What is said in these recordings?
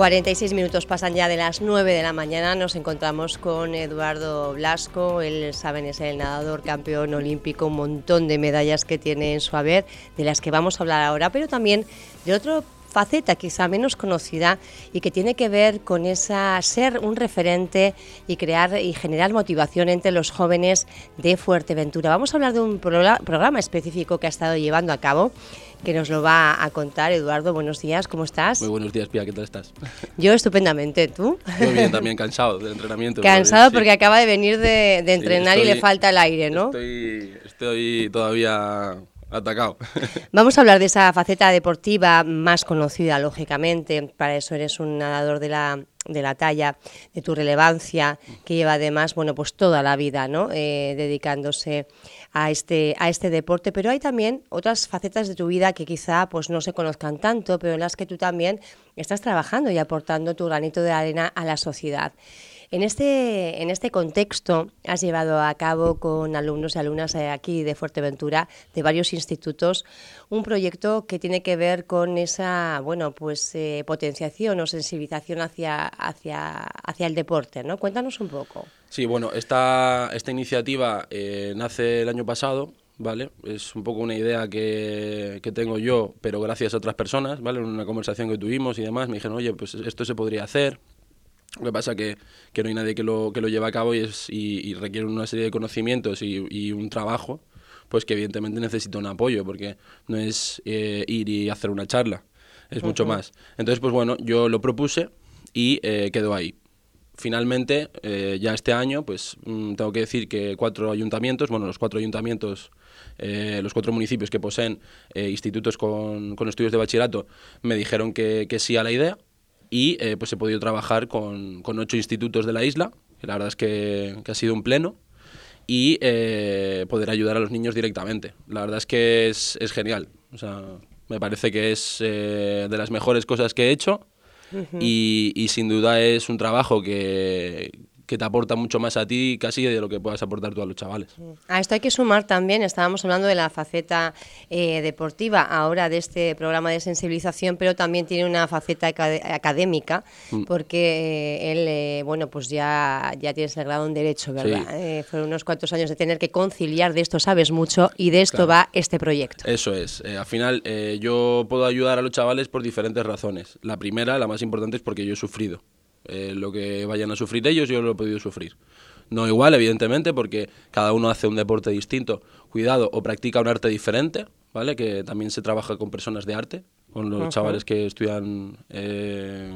46 minutos pasan ya de las 9 de la mañana. Nos encontramos con Eduardo Blasco. Él, saben, es el nadador campeón olímpico, un montón de medallas que tiene en su haber, de las que vamos a hablar ahora, pero también de otro faceta quizá menos conocida y que tiene que ver con esa ser un referente y crear y generar motivación entre los jóvenes de Fuerteventura. Vamos a hablar de un programa específico que ha estado llevando a cabo que nos lo va a contar Eduardo. Buenos días, ¿cómo estás? Muy buenos días, Pia, ¿qué tal estás? Yo estupendamente, ¿tú? Muy bien, también cansado del entrenamiento. Cansado porque acaba de venir de, entrenar y le falta el aire, ¿no? Estoy, estoy todavía atacado. Vamos a hablar de esa faceta deportiva más conocida, lógicamente. Para eso eres un nadador de la, de la talla, de tu relevancia, que lleva además, bueno, pues toda la vida, ¿no? Eh, dedicándose a este, a este deporte. Pero hay también otras facetas de tu vida que quizá pues no se conozcan tanto, pero en las que tú también estás trabajando y aportando tu granito de arena a la sociedad. En este, en este contexto has llevado a cabo con alumnos y alumnas aquí de Fuerteventura, de varios institutos, un proyecto que tiene que ver con esa bueno, pues, eh, potenciación o sensibilización hacia, hacia, hacia el deporte. ¿no? Cuéntanos un poco. Sí, bueno, esta, esta iniciativa eh, nace el año pasado, ¿vale? Es un poco una idea que, que, tengo yo, pero gracias a otras personas, ¿vale? En una conversación que tuvimos y demás, me dijeron, oye, pues esto se podría hacer, lo que pasa que, que no hay nadie que lo, que lo lleve a cabo y, es, y, requiere una serie de conocimientos y, y, un trabajo, pues que evidentemente necesita un apoyo, porque no es eh, ir y hacer una charla, es mucho más. Entonces, pues bueno, yo lo propuse y eh, quedó ahí. Finalmente, eh, ya este año, pues mm, tengo que decir que cuatro ayuntamientos, bueno, los cuatro ayuntamientos, los cuatro municipios que poseen institutos con, con, estudios de bachillerato, me dijeron que, que sí a la idea y eh, pues he podido trabajar con, con, ocho institutos de la isla, la verdad es que, que ha sido un pleno, y eh, poder ayudar a los niños directamente. La verdad es que es, es genial, o sea, me parece que es eh, de las mejores cosas que he hecho y, y, sin duda es un trabajo que, que te aporta mucho más a ti casi de lo que puedas aportar tú a los chavales. A esto hay que sumar también, estábamos hablando de la faceta eh, deportiva ahora de este programa de sensibilización, pero también tiene una faceta académica, mm. porque eh, él, eh, bueno, pues ya, ya tienes el grado en Derecho, ¿verdad? fueron unos cuantos años de tener que conciliar, de esto sabes mucho y de esto va este proyecto. Eso es, al final yo puedo ayudar a los chavales por diferentes razones. La primera, la más importante, es porque yo he sufrido. Eh, lo que vayan a sufrir ellos, yo lo he podido sufrir. No igual, evidentemente, porque cada uno hace un deporte distinto, cuidado, o practica un arte diferente, ¿vale? Que también se trabaja con personas de arte, con los chavales que estudian eh,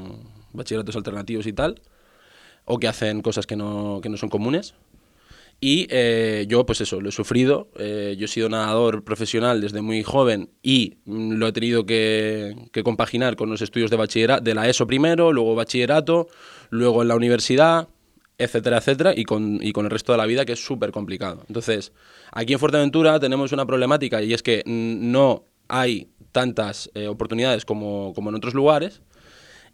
bachilleratos alternativos y tal, o que hacen cosas que no, que no son comunes. Y eh, yo, pues eso, lo he sufrido. Eh, yo he sido nadador profesional desde muy joven y mm, lo he tenido que, compaginar con los estudios de bachillerato, de la ESO primero, luego bachillerato, luego en la universidad, etcétera, etcétera, y con, y con el resto de la vida que es súper complicado. Entonces, aquí en Fuerteventura tenemos una problemática y es que no hay tantas eh, oportunidades como, como en otros lugares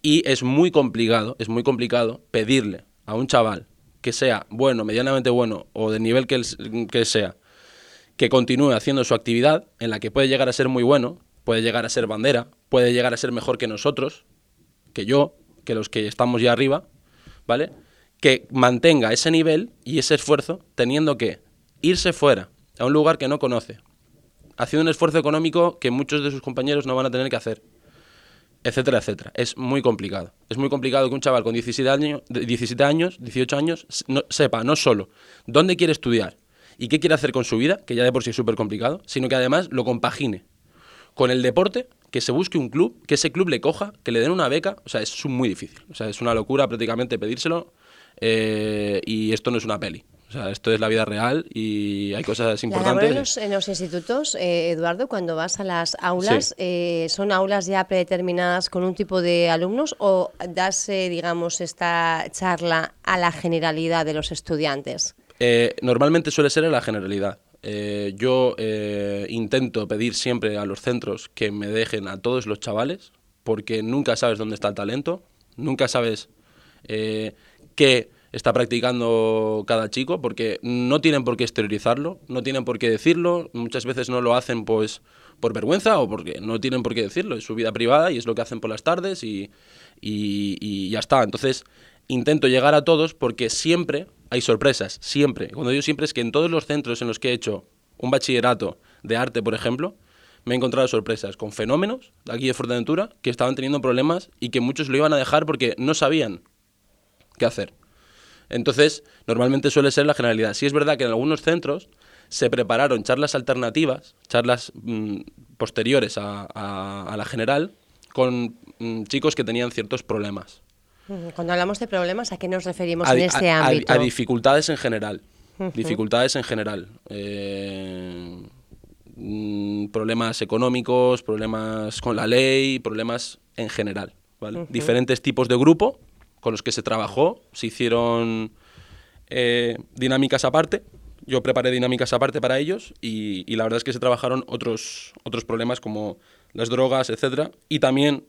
y es muy complicado, es muy complicado pedirle a un chaval que sea bueno, medianamente bueno o del nivel que, que sea, que continúe haciendo su actividad en la que puede llegar a ser muy bueno, puede llegar a ser bandera, puede llegar a ser mejor que nosotros, que yo, que los que estamos ya arriba, ¿vale? Que mantenga ese nivel y ese esfuerzo teniendo que irse fuera, a un lugar que no conoce, haciendo un esfuerzo económico que muchos de sus compañeros no van a tener que hacer etcétera, etcétera. Es muy complicado. Es muy complicado que un chaval con 17 años, 17 años 18 años, no, sepa no solo dónde quiere estudiar y qué quiere hacer con su vida, que ya de por sí es súper complicado, sino que además lo compagine con el deporte, que se busque un club, que ese club le coja, que le den una beca. O sea, es muy difícil. O sea, es una locura prácticamente pedírselo eh, y esto no es una peli. O sea, esto es la vida real y hay cosas importantes. En los, en los institutos, eh, Eduardo, cuando vas a las aulas, eh, ¿son aulas ya predeterminadas con un tipo de alumnos o das, eh, digamos, esta charla a la generalidad de los estudiantes? normalmente suele ser a la generalidad. yo intento pedir siempre a los centros que me dejen a todos los chavales, porque nunca sabes dónde está el talento, nunca sabes qué está practicando cada chico, porque no tienen por qué exteriorizarlo, no tienen por qué decirlo, muchas veces no lo hacen pues por vergüenza o porque no tienen por qué decirlo, es su vida privada y es lo que hacen por las tardes y, y, ya está. Entonces intento llegar a todos porque siempre hay sorpresas, siempre. Cuando digo siempre es que en todos los centros en los que he hecho un bachillerato de arte, por ejemplo, me he encontrado sorpresas con fenómenos aquí de Fuerteventura que estaban teniendo problemas y que muchos lo iban a dejar porque no sabían qué hacer. Entonces, normalmente suele ser la generalidad. Sí es verdad que en algunos centros se prepararon charlas alternativas, charlas mm, posteriores a, la general, con mm, chicos que tenían ciertos problemas. Cuando hablamos de problemas, ¿a qué nos referimos en este ámbito? A, dificultades en general. Dificultades en general. Eh, mm, problemas económicos, problemas con la ley, problemas en general. Diferentes tipos de grupo con los que se trabajó, se hicieron eh, dinámicas aparte, yo preparé dinámicas aparte para ellos y, la verdad es que se trabajaron otros, otros problemas como las drogas, etcétera, y también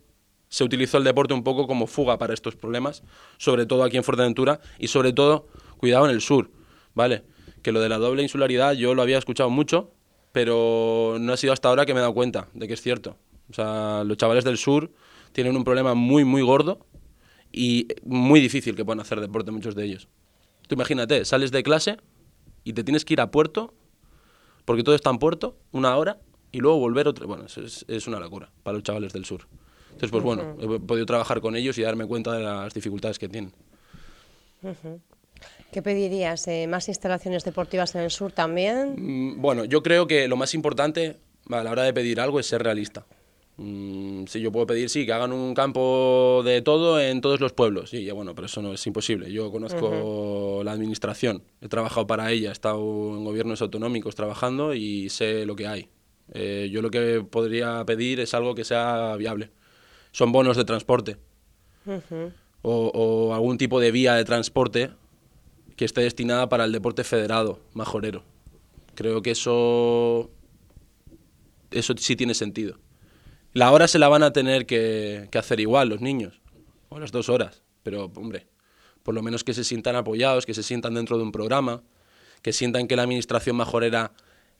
se utilizó el deporte un poco como fuga para estos problemas, sobre todo aquí en Fuerteventura y sobre todo, cuidado en el sur, ¿vale? Que lo de la doble insularidad yo lo había escuchado mucho, pero no ha sido hasta ahora que me he dado cuenta de que es cierto. O sea, los chavales del sur tienen un problema muy, muy gordo y muy difícil que puedan hacer deporte muchos de ellos. Tú imagínate, sales de clase y te tienes que ir a puerto, porque todo está en puerto, una hora, y luego volver otra. Bueno, es, es una locura para los chavales del sur. Entonces, pues bueno, he podido trabajar con ellos y darme cuenta de las dificultades que tienen. ¿Qué pedirías? Eh, ¿Más instalaciones deportivas en el sur también? Mm, bueno, yo creo que lo más importante a la hora de pedir algo es ser realista. Mm, sí, yo puedo pedir, sí, que hagan un campo de todo en todos los pueblos. Sí, ya bueno, pero eso no es imposible. Yo conozco la administración, he trabajado para ella, he estado en gobiernos autonómicos trabajando y sé lo que hay. Eh, yo lo que podría pedir es algo que sea viable. Son bonos de transporte o, o, algún tipo de vía de transporte que esté destinada para el deporte federado, majorero. Creo que eso, eso sí tiene sentido. La hora se la van a tener que, hacer igual los niños, o las dos horas, pero hombre, por lo menos que se sientan apoyados, que se sientan dentro de un programa, que sientan que la administración majorera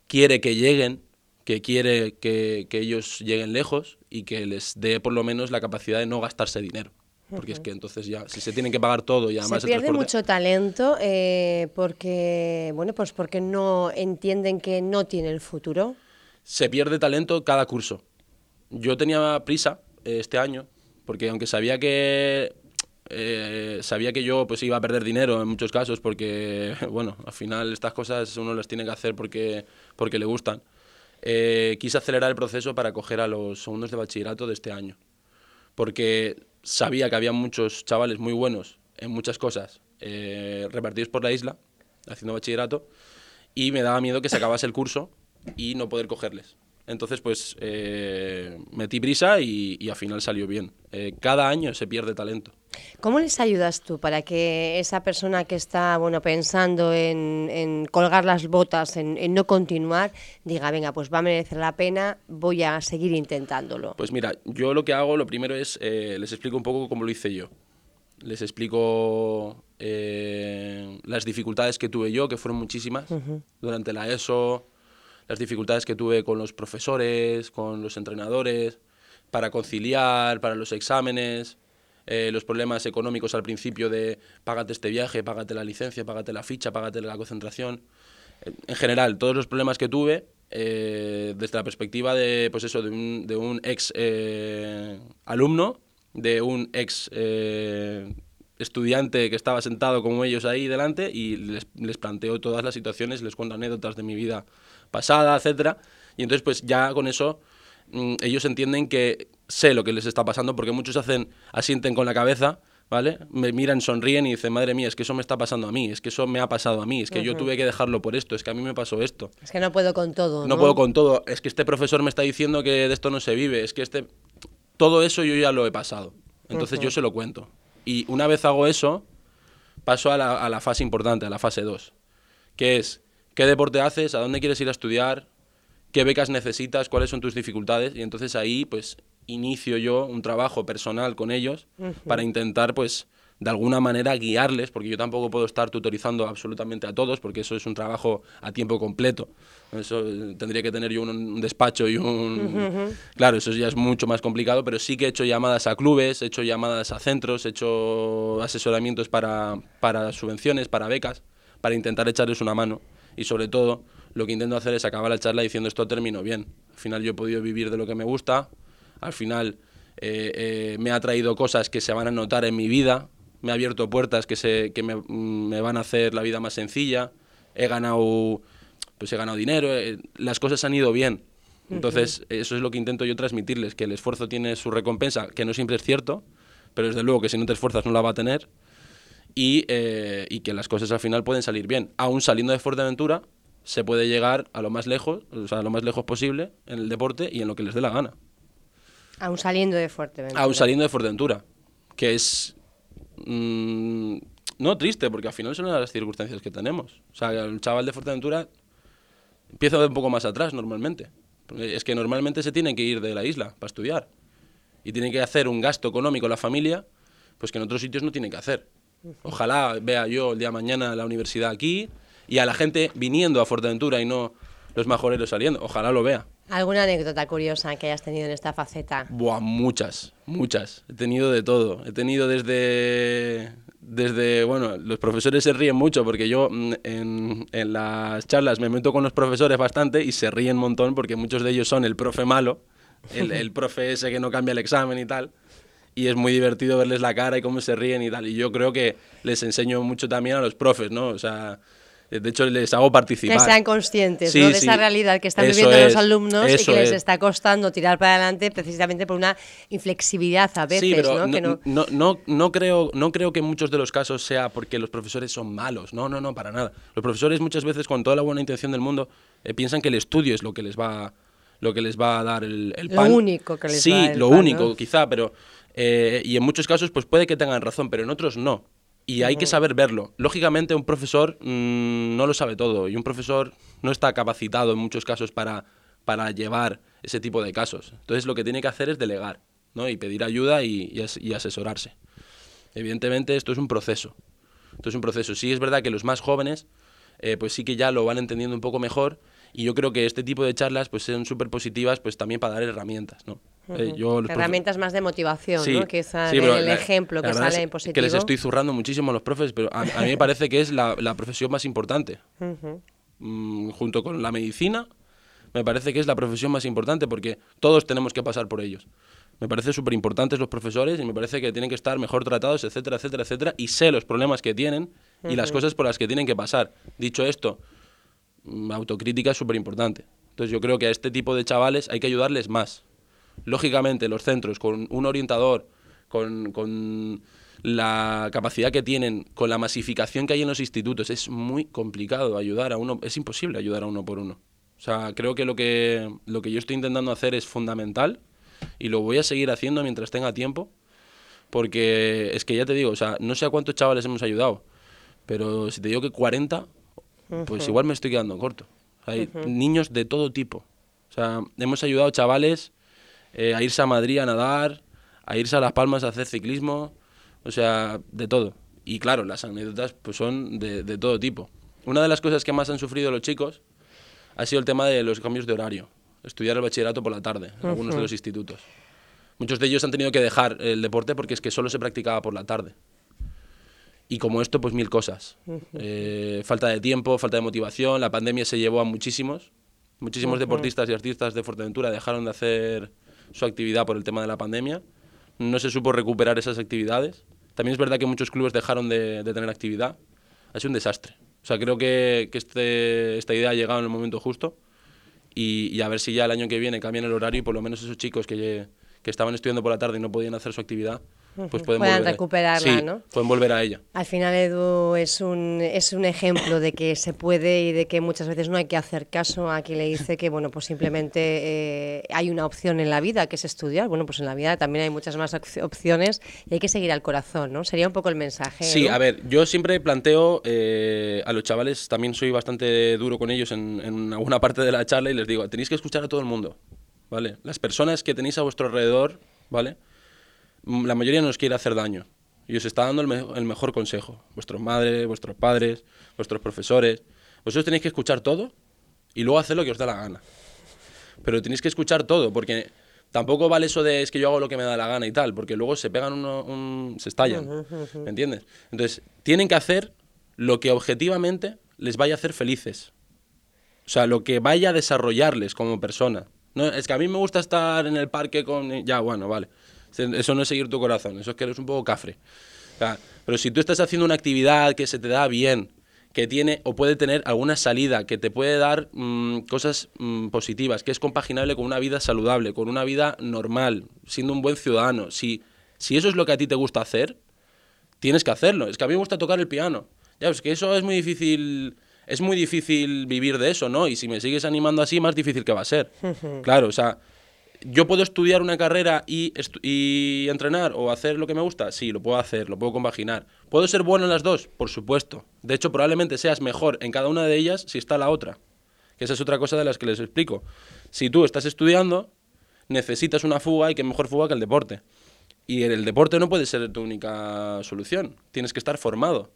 quiere que lleguen, que quiere que, ellos lleguen lejos y que les dé por lo menos la capacidad de no gastarse dinero. Porque es que entonces ya, si se tienen que pagar todo y además... Se pierde mucho talento eh, porque, bueno, pues porque no entienden que no tiene el futuro. Se pierde talento cada curso. Yo tenía prisa eh, este año, porque aunque sabía que eh, sabía que yo pues iba a perder dinero en muchos casos porque bueno al final estas cosas uno las tiene que hacer porque porque le gustan eh, quise acelerar el proceso para coger a los segundos de bachillerato de este año porque sabía que había muchos chavales muy buenos en muchas cosas repartidos por la isla haciendo bachillerato y me daba miedo que se acabase el curso y no poder cogerles entonces, pues eh, metí prisa y, al final salió bien. Eh, cada año se pierde talento. ¿Cómo les ayudas tú para que esa persona que está bueno pensando en, colgar las botas, en, no continuar, diga, venga, pues va a merecer la pena, voy a seguir intentándolo? Pues mira, yo lo que hago, lo primero es, eh, les explico un poco cómo lo hice yo. Les explico las dificultades que tuve yo, que fueron muchísimas, durante la ESO, las dificultades que tuve con los profesores, con los entrenadores, para conciliar, para los exámenes, eh, los problemas económicos al principio de págate este viaje, págate la licencia, págate la ficha, págate la concentración. En general, todos los problemas que tuve eh, desde la perspectiva de, pues eso, de, un, de un ex eh, alumno, de un ex estudiante que estaba sentado como ellos ahí delante y les, les planteo todas las situaciones, les cuento anécdotas de mi vida pasada, etcétera. Y entonces, pues ya con eso mm, ellos entienden que sé lo que les está pasando, porque muchos hacen, asienten con la cabeza, ¿vale? Me miran, sonríen y dicen, madre mía, es que eso me está pasando a mí, es que eso me ha pasado a mí, es que yo tuve que dejarlo por esto, es que a mí me pasó esto. Es que no puedo con todo. No, no puedo con todo, es que este profesor me está diciendo que de esto no se vive, es que este... Todo eso yo ya lo he pasado. Entonces yo se lo cuento. Y una vez hago eso, paso a la, a la fase importante, a la fase 2, que es qué deporte haces, a dónde quieres ir a estudiar, qué becas necesitas, cuáles son tus dificultades y entonces ahí pues inicio yo un trabajo personal con ellos para intentar pues de alguna manera guiarles, porque yo tampoco puedo estar tutorizando absolutamente a todos, porque eso es un trabajo a tiempo completo. Eso eh, tendría que tener yo un, despacho y un... Claro, eso ya es mucho más complicado, pero sí que he hecho llamadas a clubes, he hecho llamadas a centros, he hecho asesoramientos para, para subvenciones, para becas, para intentar echarles una mano. Y sobre todo, lo que intento hacer es acabar la charla diciendo esto termino bien. Al final yo he podido vivir de lo que me gusta, al final eh, eh, me ha traído cosas que se van a notar en mi vida, me ha abierto puertas que, se, que me, me, van a hacer la vida más sencilla, he ganado, pues he ganado dinero, eh, las cosas han ido bien. Entonces, eso es lo que intento yo transmitirles, que el esfuerzo tiene su recompensa, que no siempre es cierto, pero desde luego que si no te esfuerzas no la va a tener, y, eh, y que las cosas al final pueden salir bien. Aún saliendo de Fuerteventura, se puede llegar a lo más lejos, o sea, a lo más lejos posible en el deporte y en lo que les dé la gana. Aún saliendo de Fuerteventura. Aún saliendo de Fuerteventura, que es Mm, no triste, porque al final son las circunstancias que tenemos. O sea, el chaval de Fuerteventura empieza un poco más atrás normalmente. Es que normalmente se tiene que ir de la isla para estudiar. Y tiene que hacer un gasto económico la familia, pues que en otros sitios no tiene que hacer. Ojalá vea yo el día de mañana la universidad aquí y a la gente viniendo a Fuerteventura y no los majoreros saliendo. Ojalá lo vea. ¿Alguna anécdota curiosa que hayas tenido en esta faceta? Buah, muchas, muchas. He tenido de todo. He tenido desde, desde, bueno, los profesores se ríen mucho porque yo mm, en, en, las charlas me meto con los profesores bastante y se ríen un montón porque muchos de ellos son el profe malo, el, el profe ese que no cambia el examen y tal. Y es muy divertido verles la cara y cómo se ríen y tal. Y yo creo que les enseño mucho también a los profes, ¿no? O sea, de hecho, les hago participar. Que sean conscientes de esa realidad que están viviendo los alumnos y que les está costando tirar para adelante precisamente por una inflexibilidad a veces. ¿no? No, no, no, creo, no creo que en muchos de los casos sea porque los profesores son malos. No, no, no, para nada. Los profesores muchas veces, con toda la buena intención del mundo, eh, piensan que el estudio es lo que les va, lo que les va a dar el, el pan. Lo único que les sí, va a dar el lo único, quizá, pero... Eh, y en muchos casos pues puede que tengan razón, pero en otros no y hay que saber verlo. Lógicamente un profesor mm, no lo sabe todo y un profesor no está capacitado en muchos casos para, para llevar ese tipo de casos. Entonces lo que tiene que hacer es delegar ¿no? y pedir ayuda y, y, asesorarse. Evidentemente esto es un proceso. Esto es un proceso. Sí es verdad que los más jóvenes eh, pues sí que ya lo van entendiendo un poco mejor y yo creo que este tipo de charlas pues son súper positivas pues también para dar herramientas, ¿no? Eh, herramientas más de motivación, ¿no? Que el ejemplo que sale en positivo. Que les estoy zurrando muchísimo a los profes, pero a, mí me parece que es la, la profesión más importante. Mm, junto con la medicina, me parece que es la profesión más importante porque todos tenemos que pasar por ellos. Me parece súper importantes los profesores y me parece que tienen que estar mejor tratados, etcétera, etcétera, etcétera, y sé los problemas que tienen y las cosas por las que tienen que pasar. Dicho esto, mm, autocrítica es súper importante. Entonces yo creo que a este tipo de chavales hay que ayudarles más. Lógicamente, los centros con un orientador, con, la capacidad que tienen, con la masificación que hay en los institutos, es muy complicado ayudar a uno, es imposible ayudar a uno por uno. O sea, creo que lo que, lo que yo estoy intentando hacer es fundamental y lo voy a seguir haciendo mientras tenga tiempo, porque es que ya te digo, o sea, no sé a cuántos chavales hemos ayudado, pero si te digo que 40, pues igual me estoy quedando corto. Hay niños de todo tipo. O sea, hemos ayudado chavales eh, a irse a Madrid a nadar, a irse a Las Palmas a hacer ciclismo, o sea, de todo. Y claro, las anécdotas pues son de, de todo tipo. Una de las cosas que más han sufrido los chicos ha sido el tema de los cambios de horario. Estudiar el bachillerato por la tarde en algunos de los institutos. Muchos de ellos han tenido que dejar el deporte porque es que solo se practicaba por la tarde. Y como esto, pues mil cosas. Eh, falta de tiempo, falta de motivación. La pandemia se llevó a muchísimos. Muchísimos deportistas y artistas de Fuerteventura dejaron de hacer su actividad por el tema de la pandemia. No se supo recuperar esas actividades. También es verdad que muchos clubes dejaron de, tener actividad. Ha sido un desastre. O sea, creo que, que este, esta idea ha llegado en el momento justo y, y, a ver si ya el año que viene cambian el horario y por lo menos esos chicos que, que estaban estudiando por la tarde y no podían hacer su actividad, pues pueden volver, recuperarla, ¿no? Pueden volver a ella. Al final, Edu es un, es un ejemplo de que se puede y de que muchas veces no hay que hacer caso a quien le dice que, bueno, pues simplemente eh, hay una opción en la vida que es estudiar. Bueno, pues en la vida también hay muchas más opciones y hay que seguir al corazón, ¿no? Sería un poco el mensaje. Sí, a ver, yo siempre planteo eh, a los chavales, también soy bastante duro con ellos en, en alguna parte de la charla y les digo, tenéis que escuchar a todo el mundo, ¿vale? Las personas que tenéis a vuestro alrededor, ¿vale? La mayoría nos quiere hacer daño. y os está dando el, me- el mejor consejo. Vuestros madres, vuestros padres, vuestros profesores. Vosotros tenéis que escuchar todo y luego hacer lo que os da la gana. Pero tenéis que escuchar todo, porque tampoco vale eso de es que yo hago lo que me da la gana y tal, porque luego se pegan uno, un- se estallan. ¿Me entiendes? Entonces, tienen que hacer lo que objetivamente les vaya a hacer felices. O sea, lo que vaya a desarrollarles como persona. No, es que a mí me gusta estar en el parque con... Ya, bueno, vale. Eso no es seguir tu corazón, eso es que eres un poco cafre. O sea, pero si tú estás haciendo una actividad que se te da bien, que tiene o puede tener alguna salida, que te puede dar mm, cosas mm, positivas, que es compaginable con una vida saludable, con una vida normal, siendo un buen ciudadano, si, si eso es lo que a ti te gusta hacer, tienes que hacerlo. Es que a mí me gusta tocar el piano. Ya, es que eso es muy difícil, es muy difícil vivir de eso, ¿no? Y si me sigues animando así, más difícil que va a ser. claro, o sea, ¿yo puedo estudiar una carrera y, estu- y entrenar o hacer lo que me gusta? Sí, lo puedo hacer, lo puedo compaginar. ¿Puedo ser bueno en las dos? Por supuesto. De hecho, probablemente seas mejor en cada una de ellas si está la otra. Que esa es otra cosa de las que les explico. Si tú estás estudiando, necesitas una fuga y qué mejor fuga que el deporte. Y el deporte no puede ser tu única solución. Tienes que estar formado.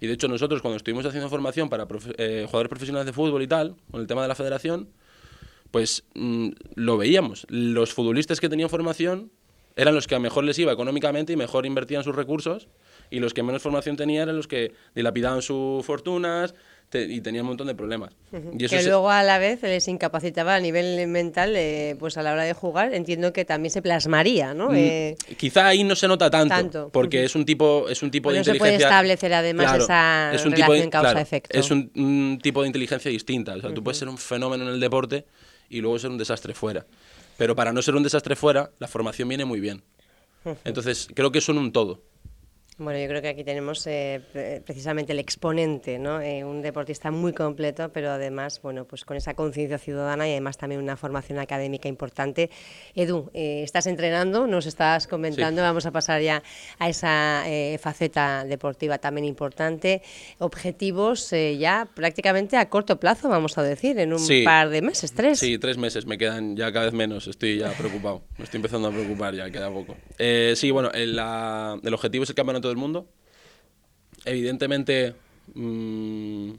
Y de hecho nosotros cuando estuvimos haciendo formación para profe- eh, jugadores profesionales de fútbol y tal, con el tema de la federación, pues mm, lo veíamos. Los futbolistas que tenían formación eran los que a mejor les iba económicamente y mejor invertían sus recursos, y los que menos formación tenían eran los que dilapidaban sus fortunas te- y tenían un montón de problemas. Y eso que luego a la vez les incapacitaba a nivel mental, eh, pues a la hora de jugar, entiendo que también se plasmaría, ¿no? Eh, Quizá ahí no se nota tanto, Tanto. porque es un tipo, es un tipo Pues de no se puede inteligencia. establecer, además, esa es un relación causa-efecto. es un, un tipo de inteligencia distinta. O sea, tú puedes ser un fenómeno en el deporte y luego ser un desastre fuera. Pero para no ser un desastre fuera, la formación viene muy bien. Entonces, creo que son un todo. Bueno, yo creo que aquí tenemos eh, pre- precisamente el exponente, ¿no? Eh, un deportista muy completo, pero además, bueno, pues con esa conciencia ciudadana y además también una formación académica importante. Edu, eh, estás entrenando, nos estás comentando, vamos a pasar ya a esa eh, faceta deportiva también importante. Objetivos eh, ya prácticamente a corto plazo, vamos a decir, en un Sí. par de meses, tres. Sí, tres meses, me quedan ya cada vez menos, estoy ya preocupado, me estoy empezando a preocupar ya, queda poco. Eh, sí, bueno, el, la- el objetivo es el campeonato del mundo. Evidentemente, mm,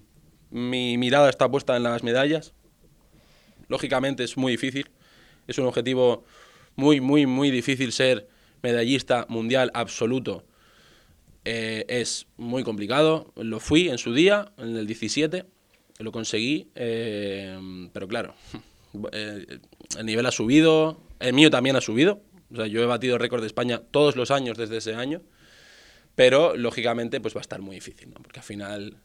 mi mirada está puesta en las medallas. Lógicamente es muy difícil, es un objetivo muy, muy, muy difícil ser medallista mundial absoluto. Eh, es muy complicado, lo fui en su día, en el 17, lo conseguí, eh, pero claro, eh, el nivel ha subido, el mío también ha subido, yo he batido récord de España todos los años desde ese año, pero lógicamente pues va a estar muy difícil, ¿no? porque al final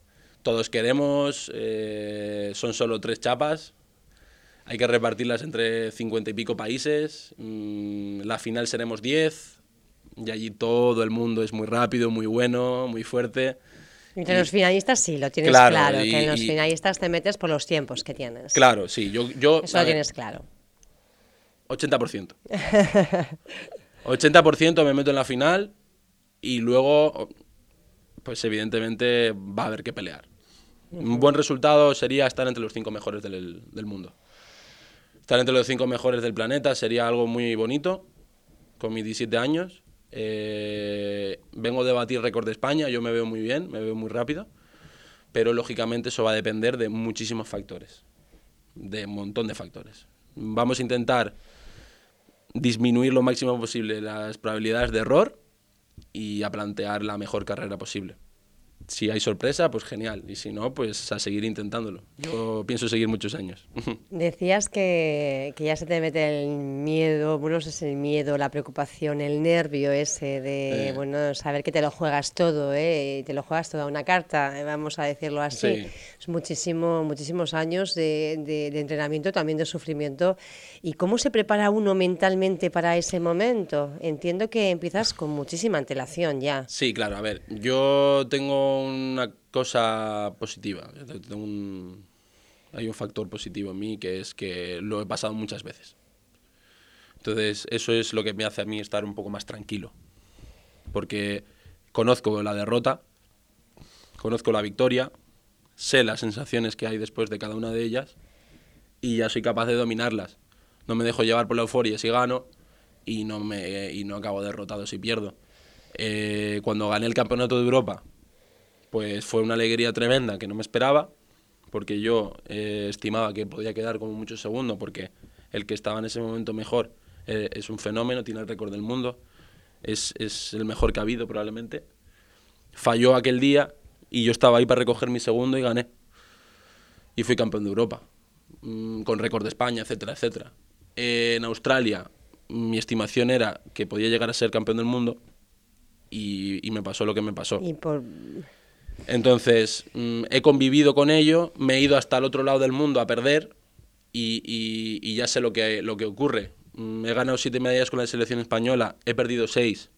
todos queremos, eh, son solo tres chapas, hay que repartirlas entre cincuenta y pico países, mm, la final seremos 10, y allí todo el mundo es muy rápido, muy bueno, muy fuerte. Entre Y- los finalistas sí, lo tienes Claro, claro, y- que en los y- finalistas te metes por los tiempos que tienes. Claro, sí, yo... yo Eso lo ver, tienes claro. 80%. 80% me meto en la final y luego, pues evidentemente va a haber que pelear. Un buen resultado sería estar entre los cinco mejores del, del mundo. Estar entre los cinco mejores del planeta sería algo muy bonito, con mis 17 años. Eh, vengo de batir récord de España, yo me veo muy bien, me veo muy rápido, pero lógicamente eso va a depender de muchísimos factores, de un montón de factores. Vamos a intentar disminuir lo máximo posible las probabilidades de error y a plantear la mejor carrera posible. Si hay sorpresa, pues genial. Y si no, pues a seguir intentándolo. Yo pienso seguir muchos años. Decías que, que ya se te mete el miedo, bueno, si el miedo, la preocupación, el nervio ese de, Eh. bueno, saber que te lo juegas todo, ¿eh? Y te lo juegas toda una carta, eh, vamos a decirlo así. Sí. Es muchísimo, muchísimos años de, de- de entrenamiento, también de sufrimiento. ¿Y cómo se prepara uno mentalmente para ese momento? Entiendo que empiezas con muchísima antelación ya. Sí, claro, a ver, yo tengo una cosa positiva. Hay un factor positivo en mí que es que lo he pasado muchas veces. Entonces, eso es lo que me hace a mí estar un poco más tranquilo. Porque conozco la derrota, conozco la victoria, sé las sensaciones que hay después de cada una de ellas y ya soy capaz de dominarlas. No me dejo llevar por la euforia si gano y no, me, y no acabo derrotado si pierdo. Eh, cuando gané el campeonato de Europa, pues fue una alegría tremenda que no me esperaba, porque yo eh, estimaba que podía quedar como mucho segundo, porque el que estaba en ese momento mejor eh, es un fenómeno, tiene el récord del mundo, es, es el mejor que ha habido probablemente. Falló aquel día y yo estaba ahí para recoger mi segundo y gané. Y fui campeón de Europa, mm, con récord de España, etcétera, etcétera. en Australia, mi estimación era que podía llegar a ser campeón del mundo y, y me pasó lo que me pasó. Y por... Entonces, mm, he convivido con ello, me he ido hasta el otro lado del mundo a perder y, y- ya sé lo que, lo que ocurre. Mm, He ganado siete medallas con la selección española, he perdido seis.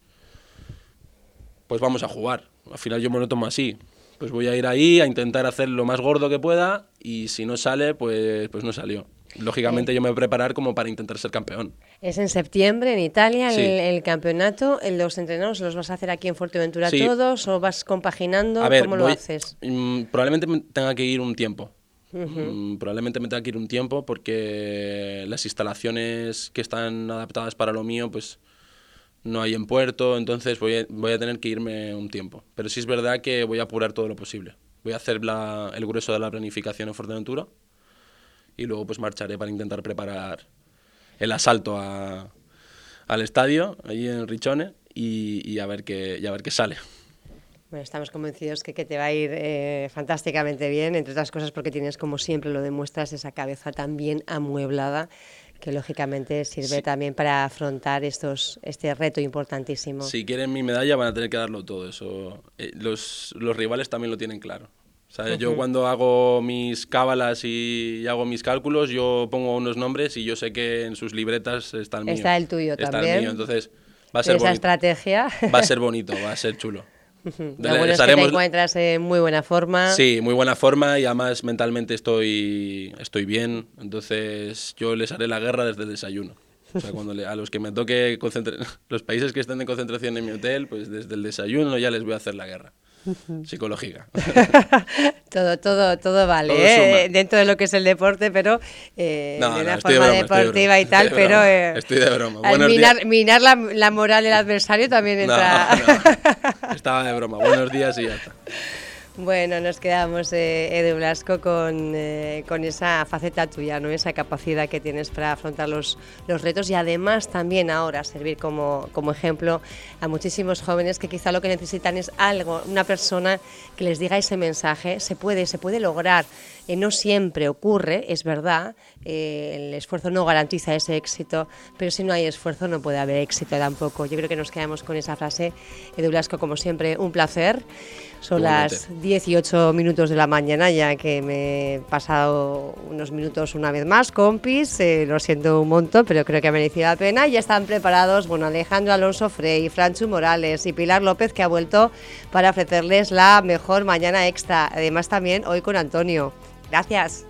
Pues vamos a jugar. Al final yo me lo tomo así. Pues voy a ir ahí a intentar hacer lo más gordo que pueda y si no sale, pues, pues no salió. Lógicamente yo me voy a preparar como para intentar ser campeón. Es en septiembre en Italia Sí. el, el campeonato. ¿En ¿Los entrenos los vas a hacer aquí en Fuerteventura Sí. todos o vas compaginando? A ver, ¿Cómo lo haces? mm, probablemente me tenga que ir un tiempo. Mm, Probablemente me tenga que ir un tiempo porque las instalaciones que están adaptadas para lo mío, pues no hay en puerto, entonces voy a, voy a tener que irme un tiempo. Pero sí es verdad que voy a apurar todo lo posible. Voy a hacer la- el grueso de la planificación en Fuerteventura y luego pues marcharé para intentar preparar el asalto a- al estadio, allí en Richone, y, y a ver qué, y a ver qué sale. Bueno, estamos convencidos que, que te va a ir eh, fantásticamente bien, entre otras cosas porque tienes, como siempre lo demuestras, esa cabeza tan bien amueblada que lógicamente sirve Sí. también para afrontar estos, este reto importantísimo. Si quieren mi medalla van a tener que darlo todo. Eso, eh, los, los rivales también lo tienen claro. O sea, Yo cuando hago mis cábalas y, hago mis cálculos, yo pongo unos nombres y yo sé que en sus libretas está el mío. Está el tuyo Está también. el mío, entonces va a ser Esa bonito. estrategia. Va a ser bonito, va a ser chulo. Lo Le- bueno les es que te haremos- encuentras en muy buena forma. Sí, muy buena forma y además mentalmente estoy, estoy bien. Entonces yo les haré la guerra desde el desayuno. O sea, cuando le- a los que me toque los países que estén de concentración en mi hotel, pues desde el desayuno ya les voy a hacer la guerra psicológica. todo, todo, todo vale, Todo ¿eh? dentro de lo que es el deporte, pero eh, No, de no, una de forma broma, deportiva y tal, estoy de pero eh, estoy de broma. al minar, minar la, la moral del adversario también entra. no, estaba de broma. Buenos días y ya está. Bueno, nos quedamos, eh, Edu Blasco, con, eh, con esa faceta tuya, ¿no? esa capacidad que tienes para afrontar los, los retos y además también ahora servir como, como ejemplo a muchísimos jóvenes que quizá lo que necesitan es algo, una persona que les diga ese mensaje, se puede, se puede lograr. Eh, no siempre ocurre, es verdad, eh, el esfuerzo no garantiza ese éxito, pero si no hay esfuerzo no puede haber éxito tampoco. Yo creo que nos quedamos con esa frase. Edu Blasco, como siempre, un placer. Son las 18 minutos de la mañana ya que me he pasado unos minutos una vez más, compis, eh, lo siento un montón, pero creo que ha merecido la pena. Ya están preparados, bueno, Alejandro Alonso Frey, Franchu Morales y Pilar López que ha vuelto para ofrecerles la mejor mañana extra. Además también hoy con Antonio. Gracias.